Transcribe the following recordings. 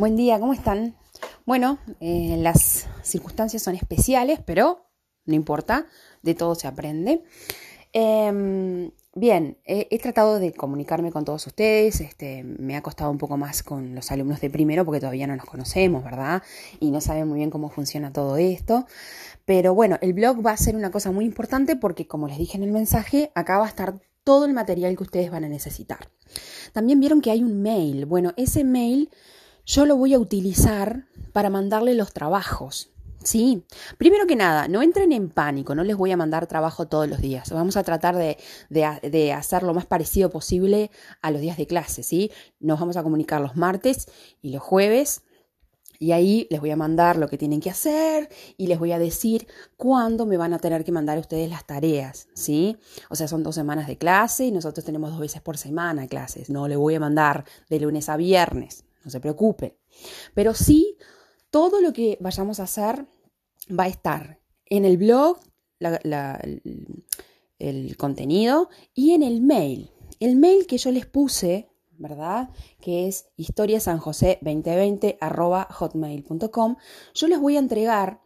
Buen día, ¿cómo están? Bueno, eh, las circunstancias son especiales, pero no importa, de todo se aprende. Em, bien, he tratado de comunicarme con todos ustedes, este, me ha costado un poco más con los alumnos de primero porque todavía no nos conocemos, ¿verdad? Y no saben muy bien cómo funciona todo esto. Pero bueno, el blog va a ser una cosa muy importante porque, como les dije en el mensaje, acá va a estar todo el material que ustedes van a necesitar. También vieron que hay un mail. Bueno, ese mail yo lo voy a utilizar para mandarle los trabajos. Sí, primero que nada, no entren en pánico, no les voy a mandar trabajo todos los días. Vamos a tratar de, de, hacer lo más parecido posible a los días de clase, ¿sí? Nos vamos a comunicar los martes y los jueves y ahí les voy a mandar lo que tienen que hacer y les voy a decir cuándo me van a tener que mandar ustedes las tareas, ¿sí? O sea, son dos semanas de clase y nosotros tenemos dos veces por semana clases. No le voy a mandar de lunes a viernes, no se preocupen. Pero sí, todo lo que vayamos a hacer va a estar en el blog, el contenido y en el mail. El mail que yo les puse, ¿verdad? Que es historiasanjose2020 hotmail.com. Yo les voy a entregar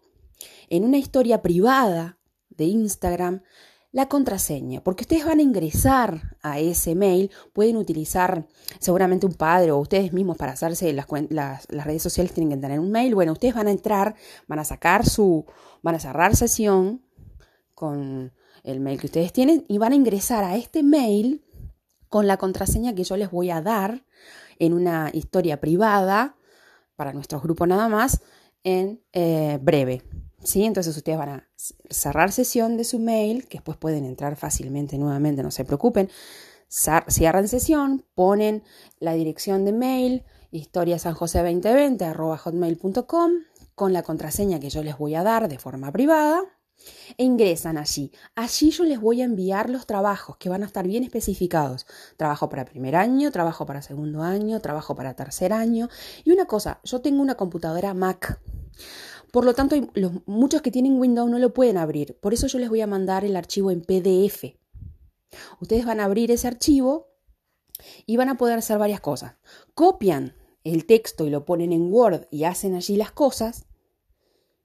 en una historia privada de Instagram la contraseña, porque ustedes van a ingresar a ese mail, pueden utilizar seguramente un padre o ustedes mismos para hacerse las, las, las, redes sociales tienen que tener un mail, bueno, ustedes van a entrar, van a sacar su, van a cerrar sesión con el mail que ustedes tienen y van a ingresar a este mail con la contraseña que yo les voy a dar en una historia privada para nuestro grupo nada más en eh, breve. ¿Sí? Entonces ustedes van a cerrar sesión de su mail, que después pueden entrar fácilmente nuevamente, no se preocupen. Cierran sesión, ponen la dirección de mail, historiasanjose2020 hotmail.com con la contraseña que yo les voy a dar de forma privada e ingresan allí. Allí yo les voy a enviar los trabajos que van a estar bien especificados. Trabajo para primer año, trabajo para segundo año, trabajo para tercer año. Y una cosa, yo tengo una computadora Mac. Por lo tanto, los, muchos que tienen Windows no lo pueden abrir. Por eso yo les voy a mandar el archivo en PDF. Ustedes van a abrir ese archivo y van a poder hacer varias cosas. Copian el texto y lo ponen en Word y hacen allí las cosas.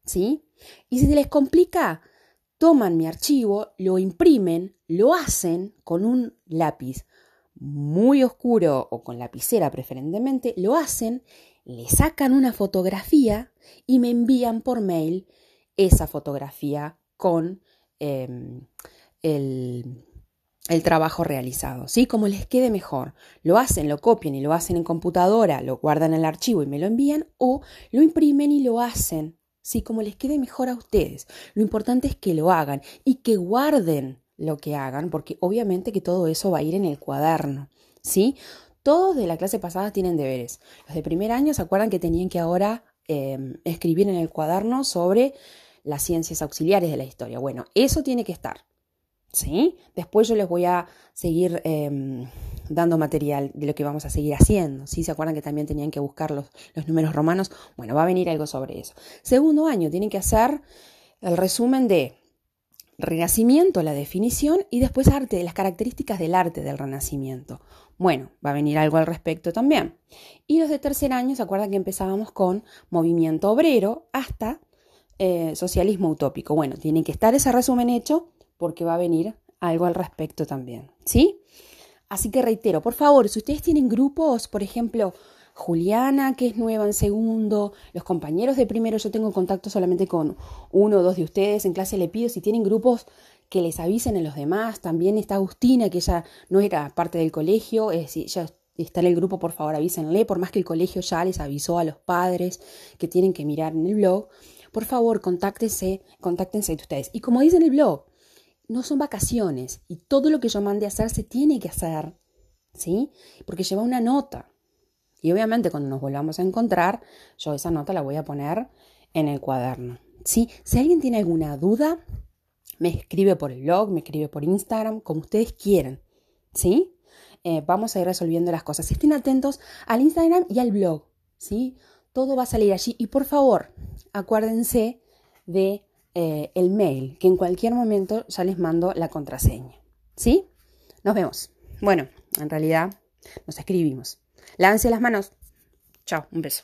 ¿Sí? Y si se les complica, toman mi archivo, lo imprimen, lo hacen con un lápiz muy oscuro o con lapicera preferentemente, lo hacen le sacan una fotografía y me envían por mail esa fotografía con em, el, el, trabajo realizado, ¿sí? Como les quede mejor. Lo hacen, lo copian y lo hacen en computadora, lo guardan en el archivo y me lo envían, o lo imprimen y lo hacen, ¿sí? Como les quede mejor a ustedes. Lo importante es que lo hagan y que guarden lo que hagan, porque obviamente que todo eso va a ir en el cuaderno, ¿sí? Todos de la clase pasada tienen deberes. Los de primer año se acuerdan que tenían que ahora em, escribir en el cuaderno sobre las ciencias auxiliares de la historia. Bueno, eso tiene que estar. ¿Sí? Después yo les voy a seguir em, dando material de lo que vamos a seguir haciendo. ¿Sí? ¿Se acuerdan que también tenían que buscar los, los números romanos? Bueno, va a venir algo sobre eso. Segundo año, tienen que hacer el resumen de Renacimiento, la definición, y después arte, las características del arte del Renacimiento. Bueno, va a venir algo al respecto también. Y los de tercer año, ¿se acuerdan que empezábamos con movimiento obrero hasta eh, socialismo utópico? Bueno, tiene que estar ese resumen hecho porque va a venir algo al respecto también, ¿sí? Así que reitero, por favor, si ustedes tienen grupos, por ejemplo, Juliana, que es nueva en segundo, los compañeros de primero, yo tengo contacto solamente con uno o dos de ustedes, en clase le pido si tienen grupos que les avisen a los demás, también está Agustina, que ella no era parte del colegio, es decir, ya está en el grupo, por favor avísenle, por más que el colegio ya les avisó a los padres que tienen que mirar en el blog, por favor contáctense, contáctense ustedes. Y como dice en el blog, no son vacaciones y todo lo que yo mande a hacer se tiene que hacer, ¿sí? Porque lleva una nota. Y obviamente cuando nos volvamos a encontrar, yo esa nota la voy a poner en el cuaderno. ¿sí? Si alguien tiene alguna duda, me escribe por el blog, me escribe por Instagram, como ustedes quieran. ¿Sí? Eh, vamos a ir resolviendo las cosas. Estén atentos al Instagram y al blog. ¿Sí? Todo va a salir allí. Y por favor, acuérdense de eh, el mail, que en cualquier momento ya les mando la contraseña. ¿Sí? Nos vemos. Bueno, en realidad nos escribimos. Lávense las manos. Chao, un beso.